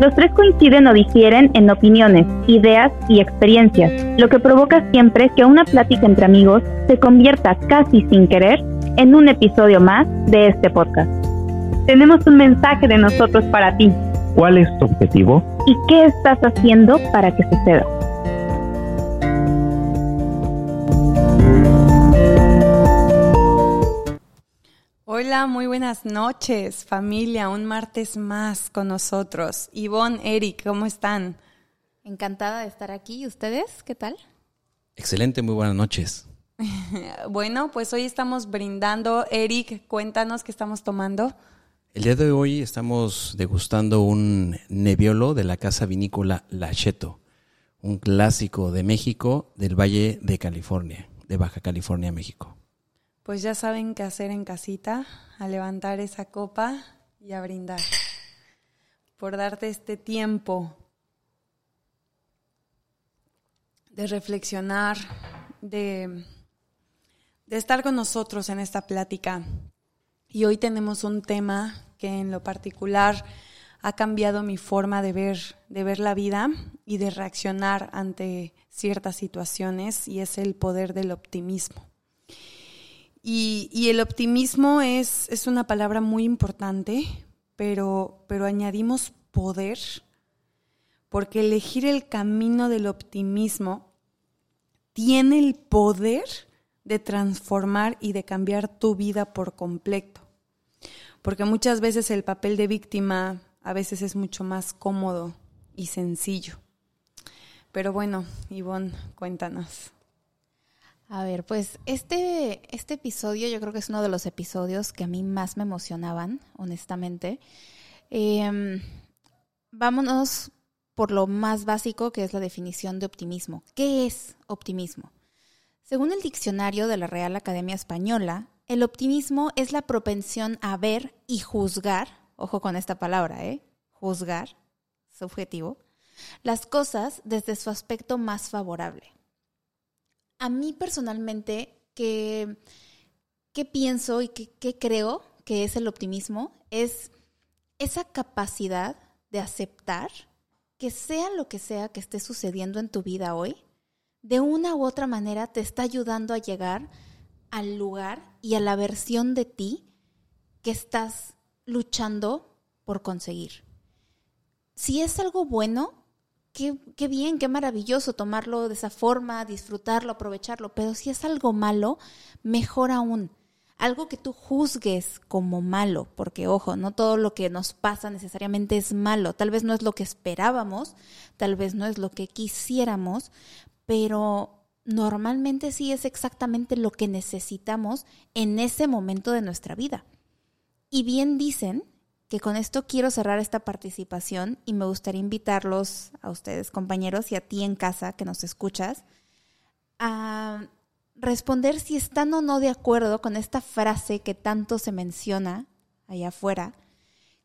los tres coinciden o difieren en opiniones, ideas y experiencias, lo que provoca siempre que una plática entre amigos se convierta casi sin querer en un episodio más de este podcast. Tenemos un mensaje de nosotros para ti. ¿Cuál es tu objetivo? ¿Y qué estás haciendo para que suceda? Hola, muy buenas noches, familia. Un martes más con nosotros. Ivonne, Eric, ¿cómo están? Encantada de estar aquí. ¿Y ustedes? ¿Qué tal? Excelente, muy buenas noches. bueno, pues hoy estamos brindando. Eric, cuéntanos qué estamos tomando. El día de hoy estamos degustando un Nebbiolo de la casa vinícola Lacheto, un clásico de México del Valle de California, de Baja California, México. Pues ya saben qué hacer en casita, a levantar esa copa y a brindar por darte este tiempo de reflexionar, de, de estar con nosotros en esta plática y hoy tenemos un tema que en lo particular ha cambiado mi forma de ver, de ver la vida y de reaccionar ante ciertas situaciones y es el poder del optimismo. Y, el optimismo es, es, una palabra muy importante, pero, pero añadimos poder, porque elegir el camino del optimismo tiene el poder de transformar y de cambiar tu vida por completo. Porque muchas veces el papel de víctima a veces es mucho más cómodo y sencillo. Pero bueno, Ivonne, cuéntanos. A ver, pues este, este episodio yo creo que es uno de los episodios que a mí más me emocionaban, honestamente. Em, vámonos por lo más básico que es la definición de optimismo. ¿Qué es optimismo? Según el diccionario de la Real Academia Española, el optimismo es la propensión a ver y juzgar, ojo con esta palabra, ¿eh? Juzgar, subjetivo, las cosas desde su aspecto más favorable. A mí personalmente, ¿qué, qué pienso y qué creo que es el optimismo? Es esa capacidad de aceptar que sea lo que sea que esté sucediendo en tu vida hoy, de una u otra manera te está ayudando a llegar al lugar y a la versión de ti que estás luchando por conseguir. Si es algo bueno, qué, qué, bien, qué maravilloso tomarlo de esa forma, disfrutarlo, aprovecharlo, pero si es algo malo, mejor aún. Algo que tú juzgues como malo, porque ojo, no todo lo que nos pasa necesariamente es malo, tal vez no es lo que esperábamos, tal vez no es lo que quisiéramos, pero normalmente sí es exactamente lo que necesitamos en ese momento de nuestra vida. Y bien dicen que con esto quiero cerrar esta participación y me gustaría invitarlos a ustedes compañeros y a ti en casa que nos escuchas a responder si están o no de acuerdo con esta frase que tanto se menciona allá afuera,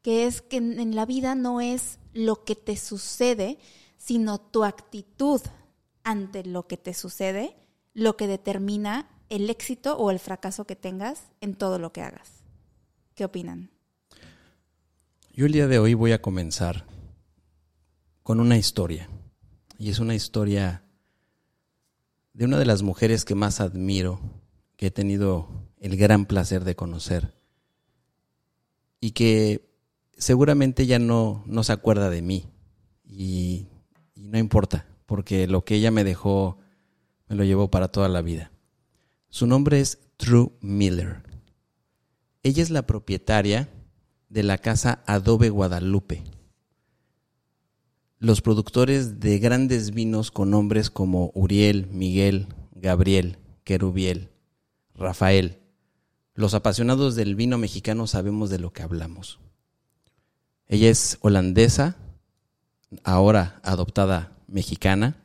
que es que en la vida no es lo que te sucede, sino tu actitud ante lo que te sucede lo que determina el éxito o el fracaso que tengas en todo lo que hagas. ¿Qué opinan? Yo el día de hoy voy a comenzar con una historia. Y es una historia de una de las mujeres que más admiro, que he tenido el gran placer de conocer. Y que seguramente ya no, no se acuerda de mí. Y, y no importa porque lo que ella me dejó me lo llevó para toda la vida. Su nombre es True Miller. Ella es la propietaria de la casa Adobe Guadalupe. Los productores de grandes vinos con nombres como Uriel, Miguel, Gabriel, Querubiel, Rafael. Los apasionados del vino mexicano sabemos de lo que hablamos. Ella es holandesa, ahora adoptada mexicana,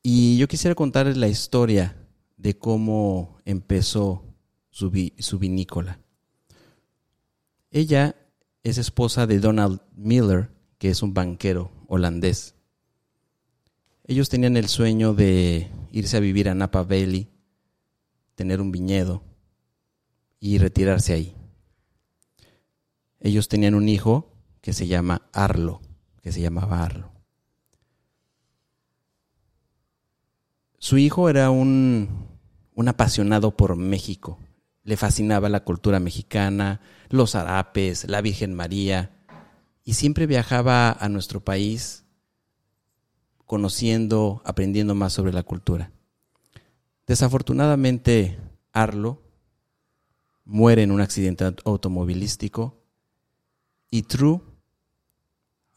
Y yo quisiera contarles la historia de cómo empezó su, su vinícola. Ella es esposa de Donald Miller, que es un banquero holandés. Ellos tenían el sueño de irse a vivir a Napa Valley, tener un viñedo y retirarse ahí. Ellos tenían un hijo que se llama Arlo, que se llamaba Arlo. Su hijo era un, un apasionado por México. Le fascinaba la cultura mexicana, los harapes, la Virgen María, y siempre viajaba a nuestro país conociendo, aprendiendo más sobre la cultura. Desafortunadamente, Arlo muere en un accidente automovilístico y True,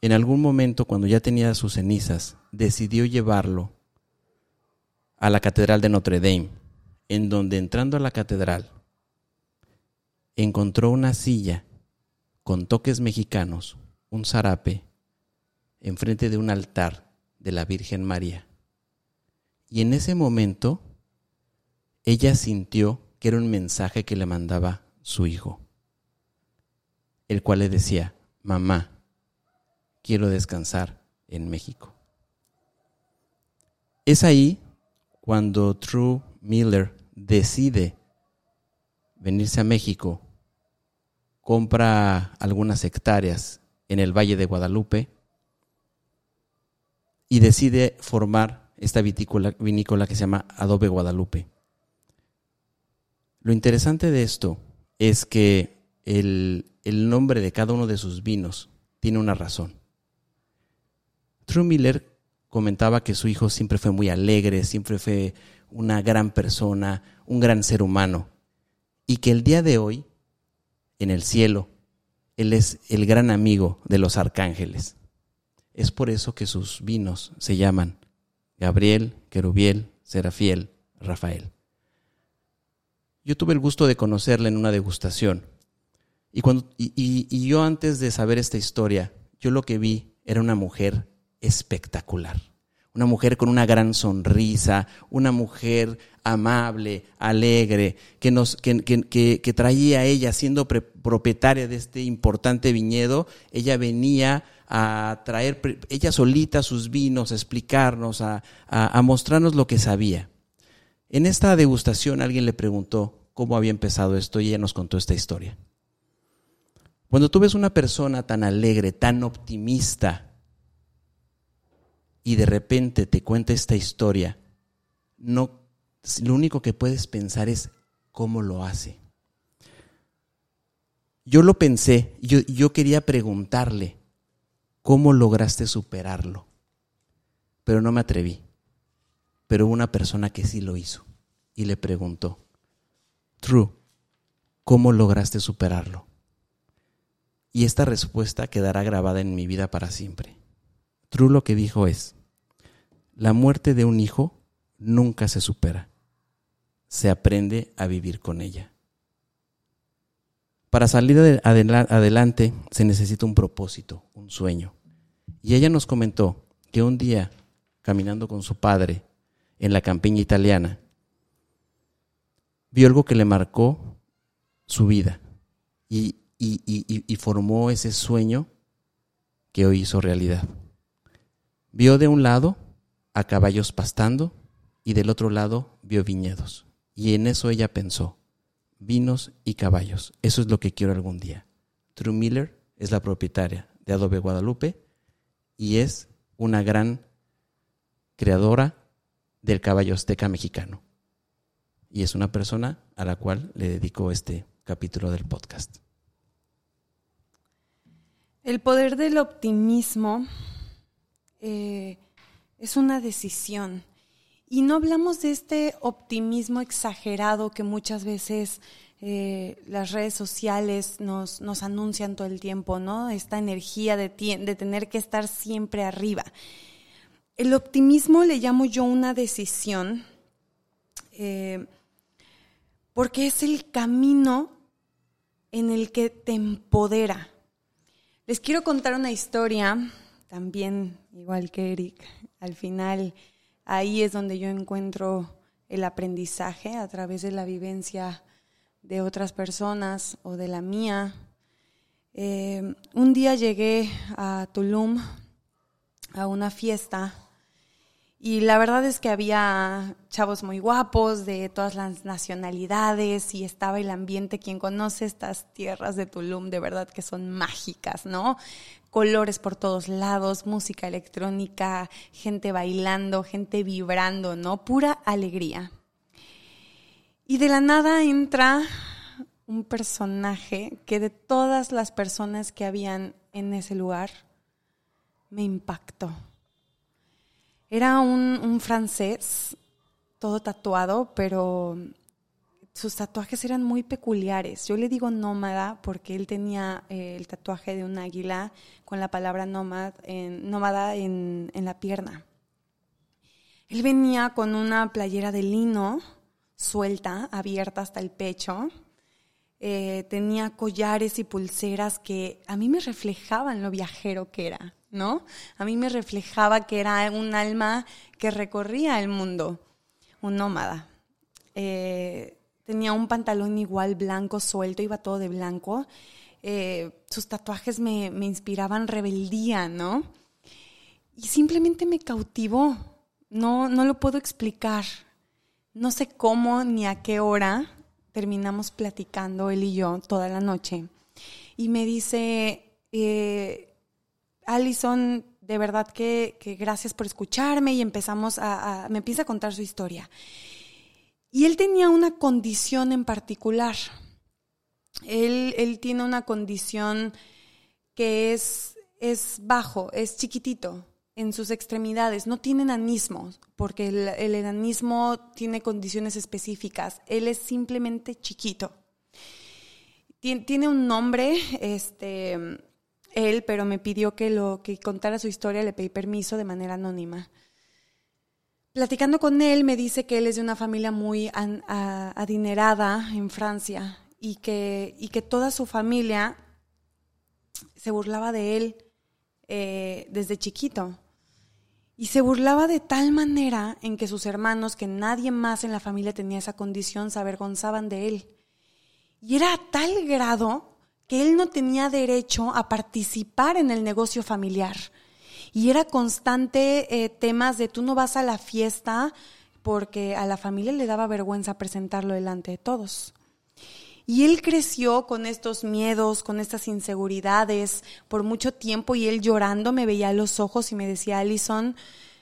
en algún momento cuando ya tenía sus cenizas, decidió llevarlo a la Catedral de Notre Dame, en donde entrando a la catedral encontró una silla con toques mexicanos, un zarape, enfrente de un altar de la Virgen María. Y en ese momento ella sintió que era un mensaje que le mandaba su hijo, el cual le decía, mamá, quiero descansar en México. Es ahí cuando True Miller decide venirse a México, compra algunas hectáreas en el Valle de Guadalupe y decide formar esta vinícola que se llama Adobe Guadalupe. Lo interesante de esto es que el, el nombre de cada uno de sus vinos tiene una razón. True Miller comentaba que su hijo siempre fue muy alegre, siempre fue una gran persona, un gran ser humano, y que el día de hoy, en el cielo, él es el gran amigo de los arcángeles. Es por eso que sus vinos se llaman Gabriel, Querubiel, Serafiel, Rafael. Yo tuve el gusto de conocerla en una degustación. Y, cuando, y, yo antes de saber esta historia, yo lo que vi era una mujer espectacular. Una mujer con una gran sonrisa, una mujer amable, alegre, que, nos, que, que, que traía ella, siendo propietaria de este importante viñedo, ella venía a traer ella solita sus vinos, a explicarnos, a, a mostrarnos lo que sabía. En esta degustación alguien le preguntó, cómo había empezado esto y ella nos contó esta historia. Cuando tú ves una persona tan alegre, tan optimista, y de repente te cuenta esta historia, no, lo único que puedes pensar es cómo lo hace. Yo lo pensé, yo, yo quería preguntarle, ¿cómo lograste superarlo? Pero no me atreví. Pero una persona que sí lo hizo y le preguntó, True, ¿cómo lograste superarlo? Y esta respuesta quedará grabada en mi vida para siempre. True lo que dijo es, la muerte de un hijo nunca se supera, se aprende a vivir con ella. Para salir adelante se necesita un propósito, un sueño. Y ella nos comentó que un día, caminando con su padre en la campiña italiana, vio algo que le marcó su vida y, y, formó ese sueño que hoy hizo realidad. Vio de un lado a caballos pastando y del otro lado vio viñedos. Y en eso ella pensó, vinos y caballos, eso es lo que quiero algún día. True Miller es la propietaria de Adobe Guadalupe y es una gran creadora del caballo azteca mexicano y es una persona a la cual le dedico este capítulo del podcast. El poder del optimismo eh, es una decisión. Y no hablamos de este optimismo exagerado que muchas veces eh, las redes sociales nos, nos, anuncian todo el tiempo, ¿no? Esta energía de, de tener que estar siempre arriba. El optimismo le llamo yo una decisión eh, porque es el camino en el que te empodera. Les quiero contar una historia, también igual que Eric, al final ahí es donde yo encuentro el aprendizaje a través de la vivencia de otras personas o de la mía. Eh, un día llegué a Tulum a una fiesta y la verdad es que había chavos muy guapos de todas las nacionalidades y estaba el ambiente, quien conoce estas tierras de Tulum, de verdad que son mágicas, ¿no? Colores por todos lados, música electrónica, gente bailando, gente vibrando, ¿no? Pura alegría. Y de la nada entra un personaje que de todas las personas que habían en ese lugar, me impactó era un, francés, todo tatuado, pero sus tatuajes eran muy peculiares. Yo le digo nómada porque él tenía eh, el tatuaje de un águila con la palabra nómada en, nómada en, la pierna. Él venía con una playera de lino suelta, abierta hasta el pecho. Eh, tenía collares y pulseras que a mí me reflejaban lo viajero que era. ¿no? A mí me reflejaba que era un alma que recorría el mundo, un nómada. Eh, tenía un pantalón igual blanco, suelto, iba todo de blanco. Eh, sus tatuajes me, inspiraban rebeldía, ¿no? Y simplemente me cautivó. No, no lo puedo explicar. No sé cómo ni a qué hora terminamos platicando él y yo toda la noche. Y me dice, eh, Alison, de verdad que, gracias por escucharme y empezamos a, me empieza a contar su historia. Y él tenía una condición en particular. Él, él tiene una condición que es, es bajo, es chiquitito en sus extremidades, no tiene enanismo, porque el, el enanismo tiene condiciones específicas. Él es simplemente chiquito. tiene un nombre, este, él, pero me pidió que lo que contara su historia, le pedí permiso de manera anónima. Platicando con él, me dice que él es de una familia muy adinerada en Francia y que, y que toda su familia se burlaba de él eh, desde chiquito. Y se burlaba de tal manera en que sus hermanos, que nadie más en la familia tenía esa condición, se avergonzaban de él. Y era a tal grado que él no tenía derecho a participar en el negocio familiar. Y era constante eh, temas de tú no vas a la fiesta porque a la familia le daba vergüenza presentarlo delante de todos. Y él creció con estos miedos, con estas inseguridades por mucho tiempo y él llorando me veía a los ojos y me decía, Alison,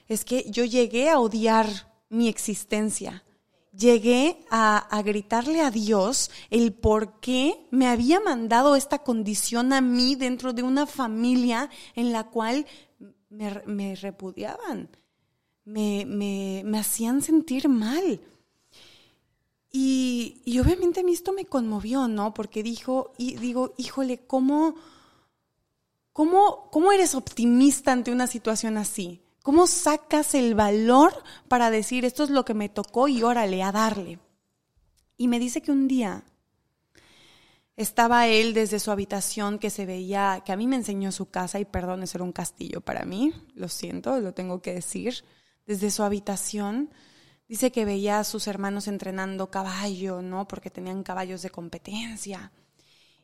es que yo llegué a odiar mi existencia llegué a, gritarle a Dios el por qué me había mandado esta condición a mí dentro de una familia en la cual me, repudiaban, me, me, hacían sentir mal. Y, obviamente a mí esto me conmovió, ¿no? Porque dijo, y digo, híjole, ¿cómo, cómo, cómo eres optimista ante una situación así? ¿Cómo sacas el valor para decir esto es lo que me tocó y órale a darle? Y me dice que un día estaba él desde su habitación que se veía, que a mí me enseñó su casa y perdón, eso era un castillo para mí, lo siento, lo tengo que decir, desde su habitación. Dice que veía a sus hermanos entrenando caballo, ¿no? Porque tenían caballos de competencia.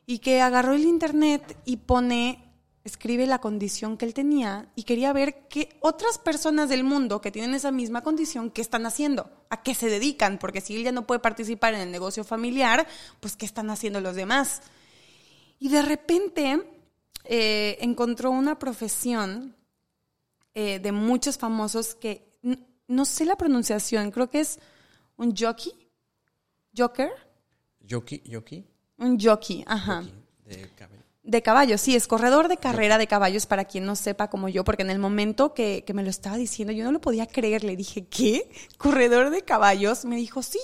Y que agarró el internet y pone escribe la condición que él tenía y quería ver qué otras personas del mundo que tienen esa misma condición, qué están haciendo, a qué se dedican, porque si él ya no puede participar en el negocio familiar, pues qué están haciendo los demás. Y de repente eh, encontró una profesión eh, de muchos famosos que no sé la pronunciación, creo que es un jockey, joker. Jockey, jockey. Un jockey, ajá. de de caballos, sí, es corredor de carrera de caballos para quien no sepa como yo, porque en el momento que, me lo estaba diciendo yo no lo podía creer, le dije, ¿qué? ¿Corredor de caballos? Me dijo, sí.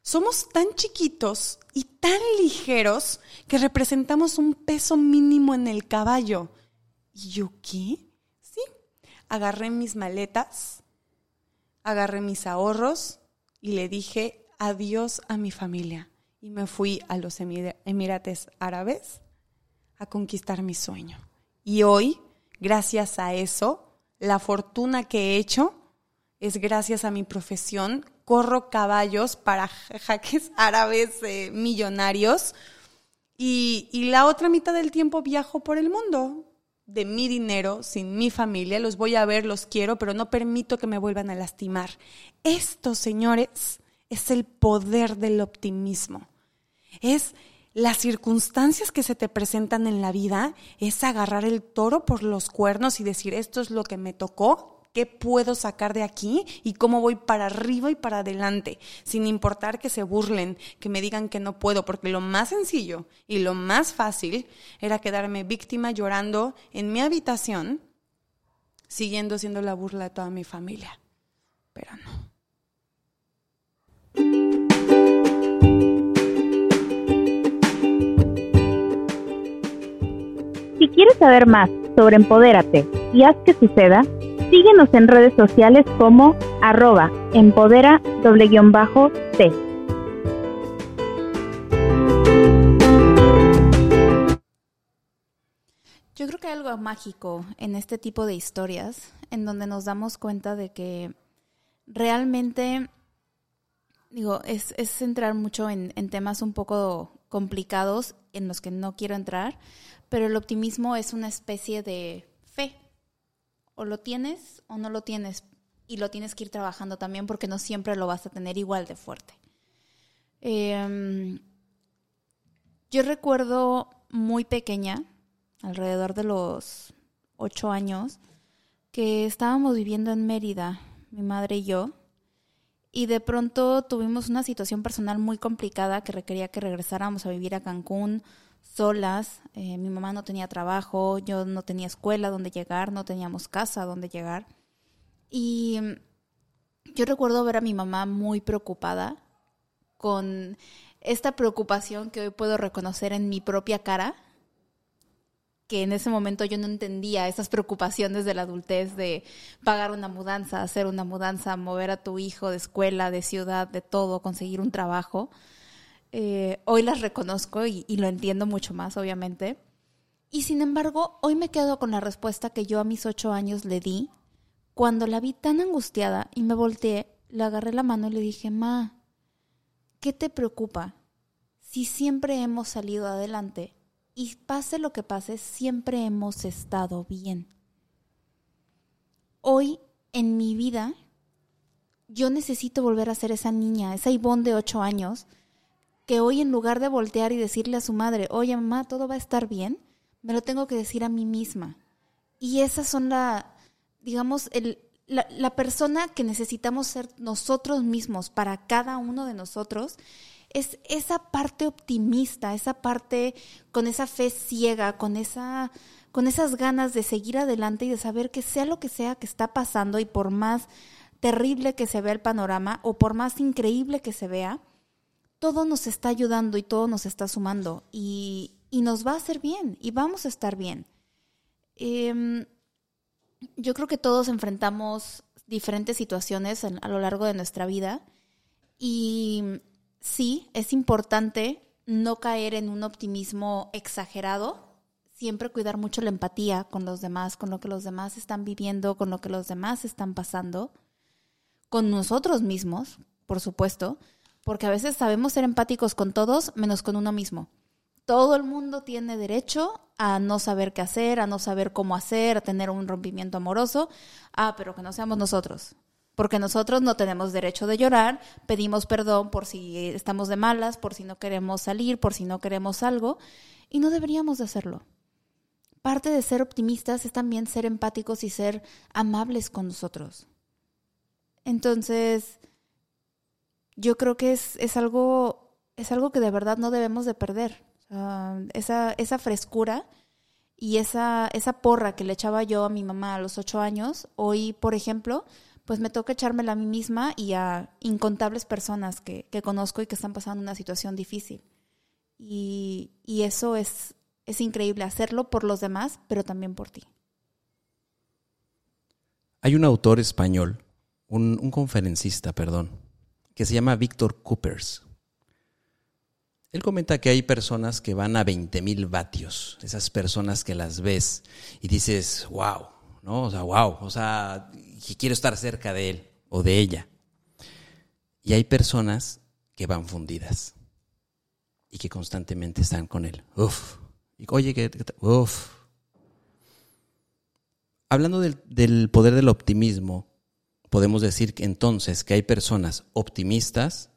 Somos tan chiquitos y tan ligeros que representamos un peso mínimo en el caballo. ¿Y yo qué? Sí. Agarré mis maletas, agarré mis ahorros y le dije adiós a mi familia. Y me fui a los Emirates Árabes a conquistar mi sueño. Y hoy, gracias a eso, la fortuna que he hecho es gracias a mi profesión. Corro caballos para jaques árabes eh, millonarios y, y la otra mitad del tiempo viajo por el mundo de mi dinero, sin mi familia, los voy a ver, los quiero, pero no permito que me vuelvan a lastimar. Esto, señores, es el poder del optimismo. Es las circunstancias que se te presentan en la vida, es agarrar el toro por los cuernos y decir, esto es lo que me tocó, qué puedo sacar de aquí y cómo voy para arriba y para adelante, sin importar que se burlen, que me digan que no puedo, porque lo más sencillo y lo más fácil era quedarme víctima llorando en mi habitación, siguiendo siendo la burla de toda mi familia. Pero no. Si quieres saber más sobre Empodérate y haz que suceda, Síguenos en redes sociales como arroba empodera t. Yo creo que hay algo mágico en este tipo de historias en donde nos damos cuenta de que realmente, digo, es, es entrar mucho en, temas un poco complicados en los que no quiero entrar, pero el optimismo es una especie de o lo tienes o no lo tienes y lo tienes que ir trabajando también porque no siempre lo vas a tener igual de fuerte. Em, yo recuerdo muy pequeña, alrededor de los ocho años, que estábamos viviendo en Mérida, mi madre y yo, y de pronto tuvimos una situación personal muy complicada que requería que regresáramos a vivir a Cancún solas, eh, mi mamá no tenía trabajo, yo no tenía escuela donde llegar, no teníamos casa donde llegar. Y mm, yo recuerdo ver a mi mamá muy preocupada con esta preocupación que hoy puedo reconocer en mi propia cara, que en ese momento yo no entendía esas preocupaciones de la adultez de pagar una mudanza, hacer una mudanza, mover a tu hijo de escuela, de ciudad, de todo, conseguir un trabajo. Eh, hoy las reconozco y, lo entiendo mucho más, obviamente. Y sin embargo, hoy me quedo con la respuesta que yo a mis ocho años le di cuando la vi tan angustiada y me volteé, le agarré la mano y le dije, Ma, ¿qué te preocupa? Si siempre hemos salido adelante y pase lo que pase, siempre hemos estado bien. Hoy en mi vida, yo necesito volver a ser esa niña, esa Ivonne de ocho años, que hoy en lugar de voltear y decirle a su madre, oye mamá, todo va a estar bien, me lo tengo que decir a mí misma. Y esas son la, digamos, el, la, persona que necesitamos ser nosotros mismos para cada uno de nosotros es esa parte optimista, esa parte con esa fe ciega, con esa con esas ganas de seguir adelante y de saber que sea lo que sea que está pasando y por más terrible que se vea el panorama o por más increíble que se vea, todo nos está ayudando y todo nos está sumando y, nos va a hacer bien y vamos a estar bien. Em, yo creo que todos enfrentamos diferentes situaciones a lo largo de nuestra vida y sí, es importante no caer en un optimismo exagerado, siempre cuidar mucho la empatía con los demás, con lo que los demás están viviendo, con lo que los demás están pasando, con nosotros mismos, por supuesto, porque a veces sabemos ser empáticos con todos menos con uno mismo. Todo el mundo tiene derecho a no saber qué hacer, a no saber cómo hacer, a tener un rompimiento amoroso. Ah, pero que no seamos nosotros. Porque nosotros no tenemos derecho de llorar, pedimos perdón por si estamos de malas, por si no queremos salir, por si no queremos algo, y no deberíamos de hacerlo. Parte de ser optimistas es también ser empáticos y ser amables con nosotros. Entonces, yo creo que es, es, algo, es algo que de verdad no debemos de perder. esa, esa frescura y esa, esa porra que le echaba yo a mi mamá a los ocho años, hoy, por ejemplo, pues me toca echármela a mí misma y a incontables personas que, que conozco y que están pasando una situación difícil. Y, y eso es, es increíble, hacerlo por los demás, pero también por ti. Hay un autor español, un, un conferencista, perdón, que se llama Víctor Coopers. Él comenta que hay personas que van a 20.000 vatios, esas personas que las ves y dices, wow, ¿no? O sea, wow, o sea, quiero estar cerca de él. o de ella. Y hay personas que van fundidas y que constantemente están con él. Uf. Y, oye, que, uf. Hablando del, del poder del optimismo, podemos decir entonces que hay personas optimistas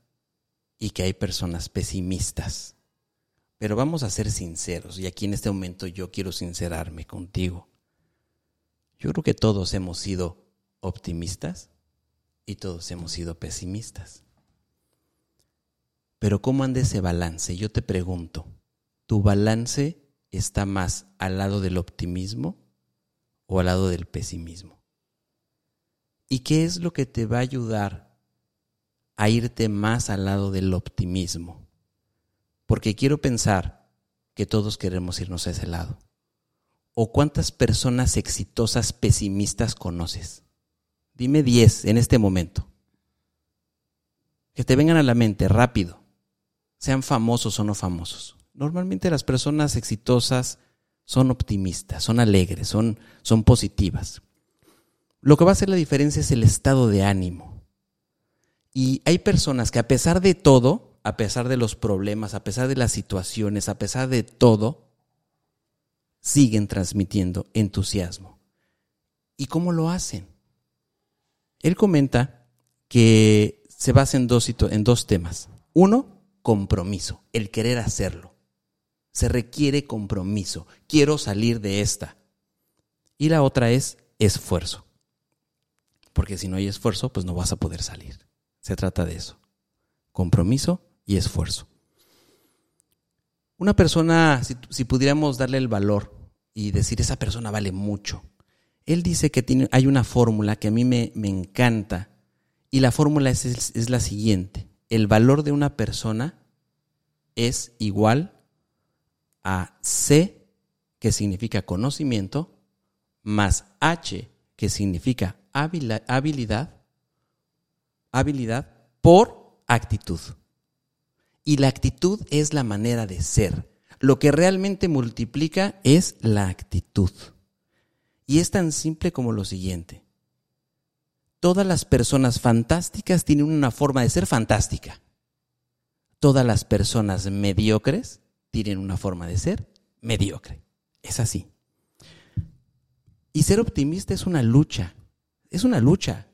y que hay personas pesimistas. Pero vamos a ser sinceros, y aquí en este momento yo quiero sincerarme contigo. Yo creo que todos hemos sido optimistas y todos hemos sido pesimistas. Pero ¿cómo anda ese balance? Yo te pregunto, ¿tu balance está más al lado del optimismo o al lado del pesimismo? ¿Y qué es lo que te va a ayudar a irte más al lado del optimismo? Porque quiero pensar que todos queremos irnos a ese lado. ¿O cuántas personas exitosas pesimistas conoces? Dime 10 en este momento. Que te vengan a la mente rápido, sean famosos o no famosos. Normalmente las personas exitosas son optimistas, son alegres, son, son positivas. Lo que va a hacer la diferencia es el estado de ánimo. Y hay personas que a pesar de todo, a pesar de los problemas, a pesar de las situaciones, a pesar de todo, siguen transmitiendo entusiasmo. ¿Y cómo lo hacen? Él comenta que se basa en dos, en dos temas. Uno, compromiso, el querer hacerlo. Se requiere compromiso. Quiero salir de esta. Y la otra es esfuerzo. Porque si no hay esfuerzo, pues no vas a poder salir. Se trata de eso. Compromiso y esfuerzo. Una persona, si, pudiéramos darle el valor y decir, esa persona vale mucho, él dice que hay una fórmula que a mí me, encanta y la fórmula es, es, la siguiente. El valor de una persona es igual a C, que significa conocimiento, más H, que significa habilidad, habilidad por actitud. Y la actitud es la manera de ser. Lo que realmente multiplica es la actitud. Y es tan simple como lo siguiente. Todas las personas fantásticas tienen una forma de ser fantástica. Todas las personas mediocres tienen una forma de ser mediocre. Es así. Y ser optimista es una lucha. Es una lucha.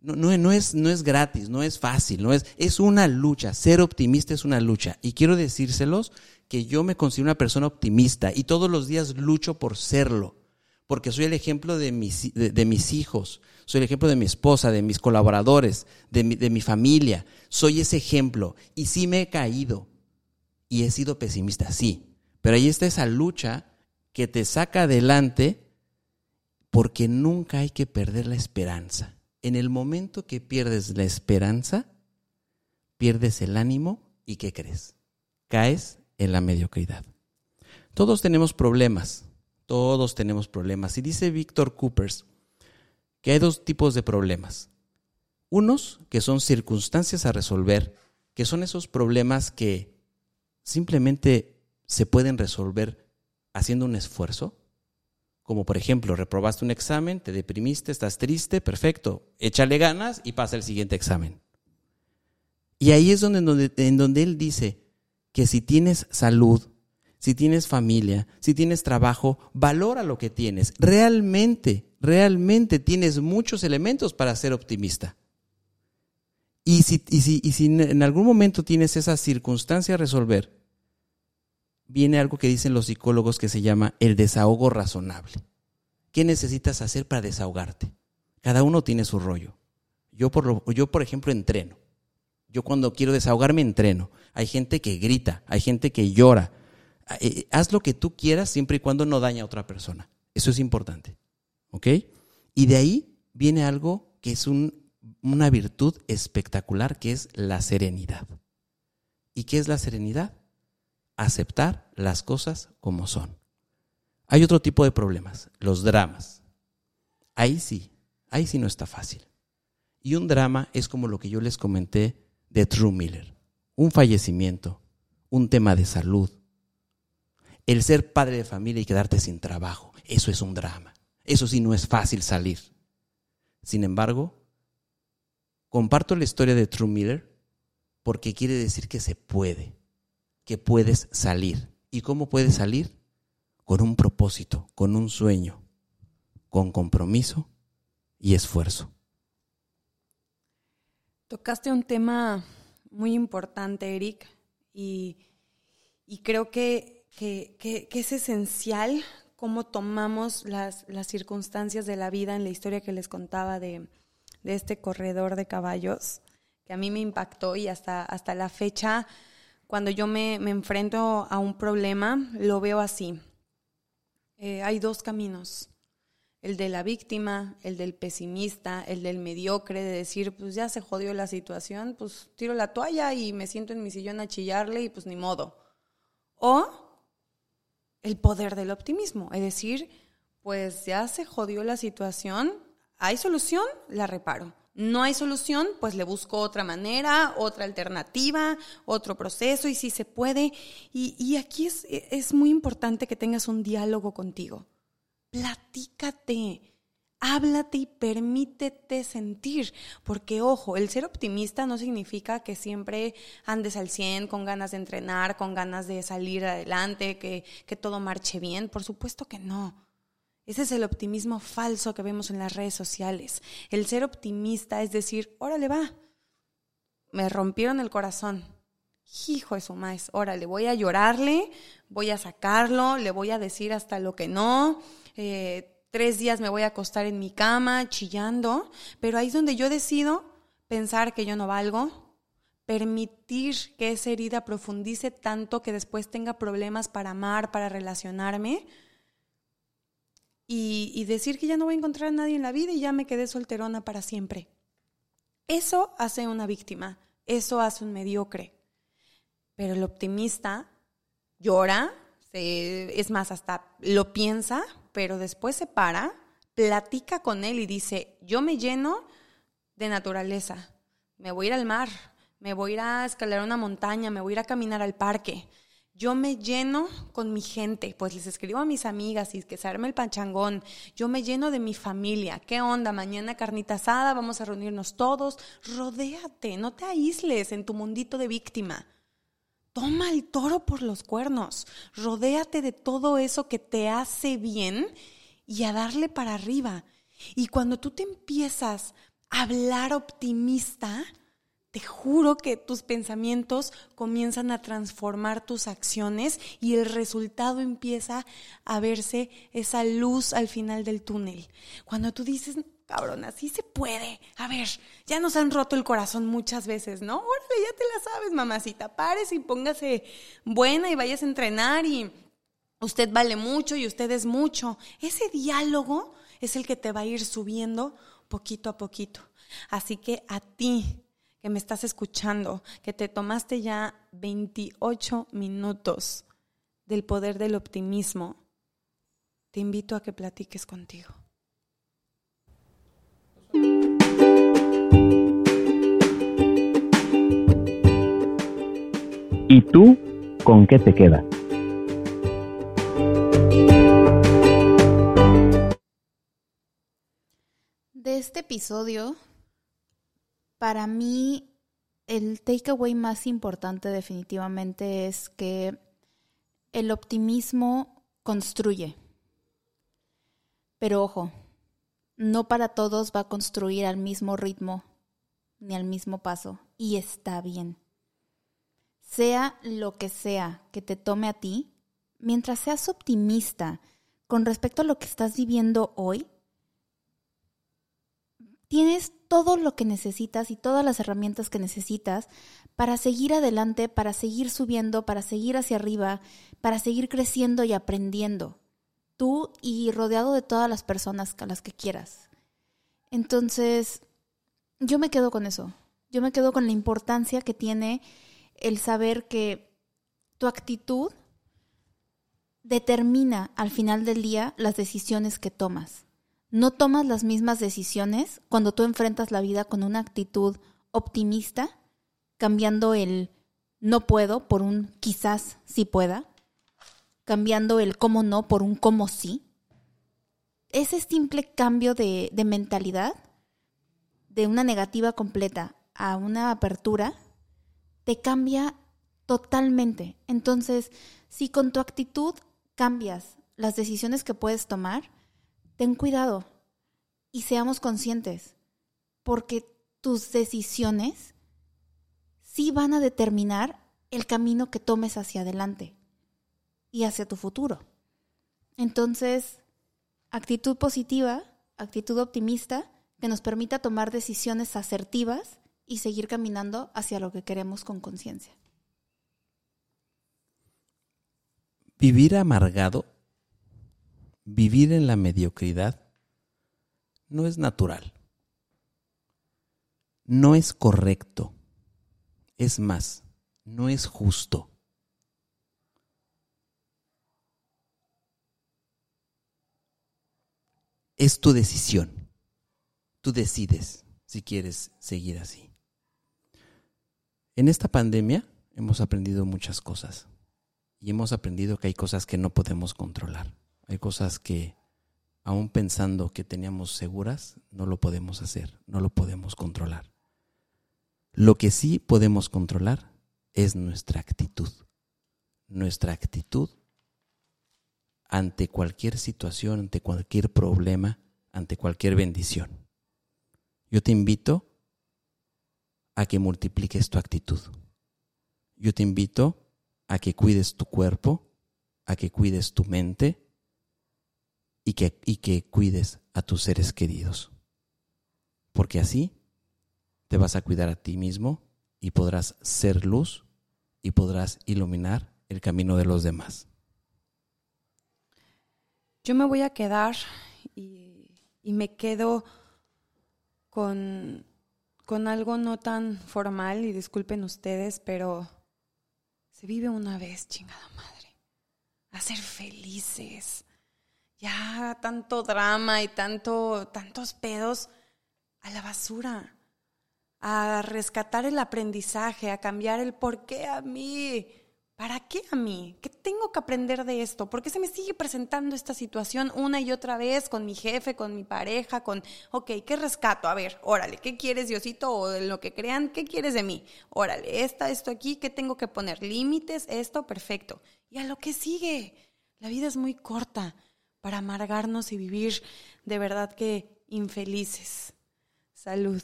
No, no, es, no es gratis, no es fácil, no es, es una lucha. Ser optimista es una lucha. Y quiero decírselos que yo me considero una persona optimista y todos los días lucho por serlo porque soy el ejemplo de mis, de, mis hijos, soy el ejemplo de mi esposa, de mis colaboradores, de mi, de mi familia. Soy ese ejemplo. Y sí me he caído y he sido pesimista, sí. Pero ahí está esa lucha que te saca adelante porque nunca hay que perder la esperanza. En el momento que pierdes la esperanza, pierdes el ánimo y ¿qué crees? Caes en la mediocridad. Todos tenemos problemas, todos tenemos problemas. Y dice Víctor Coopers que hay dos tipos de problemas. Unos que son circunstancias a resolver, que son esos problemas que simplemente se pueden resolver haciendo un esfuerzo. Como por ejemplo, reprobaste un examen, te deprimiste, estás triste, perfecto, échale ganas y pasa el siguiente examen. Y ahí es donde, en donde él dice que si tienes salud, si tienes familia, si tienes trabajo, valora lo que tienes. Realmente, realmente tienes muchos elementos para ser optimista. Y si, y si, y si en algún momento tienes esa circunstancia a resolver, viene algo que dicen los psicólogos que se llama el desahogo razonable. ¿Qué necesitas hacer para desahogarte? Cada uno tiene su rollo. Yo por, yo, por ejemplo, entreno. Yo cuando quiero desahogarme, entreno. Hay gente que grita, hay gente que llora, eh, haz lo que tú quieras siempre y cuando no daña a otra persona. Eso es importante. ¿Ok? Y de ahí viene algo que es una virtud espectacular, que es la serenidad. ¿Y qué es la serenidad? Aceptar las cosas como son. Hay otro tipo de problemas, los dramas. Ahí sí, ahí sí no está fácil. Y un drama es como lo que yo les comenté de True Miller. Un fallecimiento, un tema de salud, el ser padre de familia y quedarte sin trabajo, eso es un drama. Eso sí no es fácil salir. Sin embargo, Comparto la historia de True Miller porque quiere decir que se puede, que puedes salir. ¿Y cómo puedes salir? Con un propósito, con un sueño, con compromiso y esfuerzo. Tocaste un tema muy importante, Eric, y, creo que, es esencial cómo tomamos las, circunstancias de la vida en la historia que les contaba de, este corredor de caballos, que a mí me impactó y hasta, hasta la fecha, cuando yo me, enfrento a un problema, lo veo así. Eh, hay dos caminos el de la víctima, el del pesimista, el del mediocre, de decir, pues ya se jodió la situación, pues tiro la toalla y me siento en mi sillón a chillarle y pues ni modo. O el poder del optimismo, es decir, pues ya se jodió la situación, hay solución, la reparo. No hay solución, pues le busco otra manera, otra alternativa, otro proceso y si se puede. Y, aquí es, es muy importante que tengas un diálogo contigo platícate, háblate y permítete sentir, porque ojo, el ser optimista no significa que siempre andes al 100 con ganas de entrenar, con ganas de salir adelante, que, que todo marche bien, por supuesto que no. Ese es el optimismo falso que vemos en las redes sociales. El ser optimista es decir, órale va, me rompieron el corazón. Hijo de su maíz, órale, voy a llorarle, voy a sacarlo, le voy a decir hasta lo que no, eh, tres días me voy a acostar en mi cama chillando, pero ahí es donde yo decido pensar que yo no valgo, permitir que esa herida profundice tanto que después tenga problemas para amar, para relacionarme. Y, y, decir que ya no voy a encontrar a nadie en la vida y ya me quedé solterona para siempre. Eso hace una víctima, eso hace un mediocre. Pero el optimista llora, es más, hasta lo piensa, pero después se para, platica con él y dice, yo me lleno de naturaleza, me voy a ir al mar, me voy a ir a escalar una montaña, me voy a ir a caminar al parque. Yo me lleno con mi gente, pues les escribo a mis amigas y que se arme el panchangón. Yo me lleno de mi familia. ¿Qué onda? Mañana carnita asada, vamos a reunirnos todos. Rodéate, no te aísles en tu mundito de víctima. Toma el toro por los cuernos, rodéate de todo eso que te hace bien y a darle para arriba. Y cuando tú te empiezas a hablar optimista, juro que tus pensamientos comienzan a transformar tus acciones y el resultado empieza a verse esa luz al final del túnel. Cuando tú dices, cabrón, así se puede. A ver, ya nos han roto el corazón muchas veces, ¿no? Órale, ya te la sabes, mamacita. Pares y póngase buena y vayas a entrenar y usted vale mucho y usted es mucho. Ese diálogo es el que te va a ir subiendo poquito a poquito. Así que a ti que me estás escuchando, que te tomaste ya 28 minutos del poder del optimismo, te invito a que platiques contigo. ¿Y tú con qué te quedas? De este episodio, para mí el takeaway más importante definitivamente es que el optimismo construye. Pero ojo, no para todos va a construir al mismo ritmo ni al mismo paso y está bien sea lo que sea que te tome a ti, mientras seas optimista con respecto a lo que estás viviendo hoy, tienes todo lo que necesitas y todas las herramientas que necesitas para seguir adelante, para seguir subiendo, para seguir hacia arriba, para seguir creciendo y aprendiendo. Tú y rodeado de todas las personas a las que quieras. Entonces, yo me quedo con eso. Yo me quedo con la importancia que tiene el saber que tu actitud determina al final del día las decisiones que tomas. No tomas las mismas decisiones cuando tú enfrentas la vida con una actitud optimista, cambiando el no puedo por un quizás sí pueda, cambiando el cómo no por un cómo sí. Ese simple cambio de, de mentalidad de una negativa completa a una apertura, te cambia totalmente. Entonces, si con tu actitud cambias las decisiones que puedes tomar, ten cuidado y seamos conscientes, porque tus decisiones sí van a determinar el camino que tomes hacia adelante y hacia tu futuro. Entonces, actitud positiva, actitud optimista, que nos permita tomar decisiones asertivas y seguir caminando hacia lo que queremos con conciencia. Vivir amargado, vivir en la mediocridad, no es natural, no es correcto, es más, no es justo. Es tu decisión. Tú decides si quieres seguir así. En esta pandemia hemos aprendido muchas cosas y hemos aprendido que hay cosas que no podemos controlar. Hay cosas que, aún pensando que teníamos seguras, no lo podemos hacer, no lo podemos controlar. Lo que sí podemos controlar es nuestra actitud. Nuestra actitud ante cualquier situación, ante cualquier problema, ante cualquier bendición. Yo te invito a que multipliques tu actitud. Yo te invito a que cuides tu cuerpo, a que cuides tu mente y que, y que cuides a tus seres queridos. Porque así te vas a cuidar a ti mismo y podrás ser luz y podrás iluminar el camino de los demás. Yo me voy a quedar y, me quedo con con algo no tan formal, y disculpen ustedes, pero se vive una vez, chingada madre. A ser felices. Ya tanto drama y tanto, tantos pedos a la basura. A rescatar el aprendizaje, a cambiar el por qué a mí. ¿Para qué a mí? ¿Qué tengo que aprender de esto? ¿Por qué se me sigue presentando esta situación una y otra vez con mi jefe, con mi pareja, con, ok, ¿qué rescato? A ver, órale, ¿qué quieres Diosito o lo que crean? ¿Qué quieres de mí? Órale, esta, esto aquí, ¿qué tengo que poner? Límites, esto, perfecto. Y a lo que sigue. La vida es muy corta para amargarnos y vivir de verdad que infelices. Salud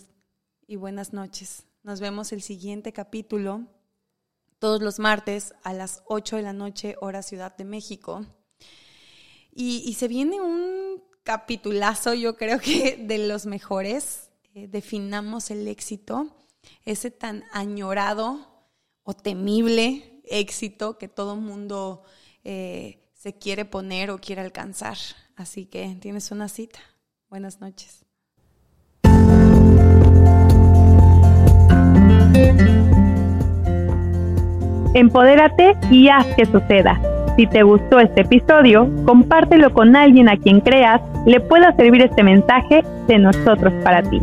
y buenas noches. Nos vemos el siguiente capítulo todos los martes a las 8 de la noche, hora Ciudad de México. Y, se viene un capitulazo, yo creo que de los mejores. Eh, definamos el éxito, ese tan añorado o temible éxito que todo mundo eh, se quiere poner o quiere alcanzar. Así que tienes una cita. Buenas noches. Empodérate y haz que suceda. Si te gustó este episodio, compártelo con alguien a quien creas le pueda servir este mensaje de nosotros para ti.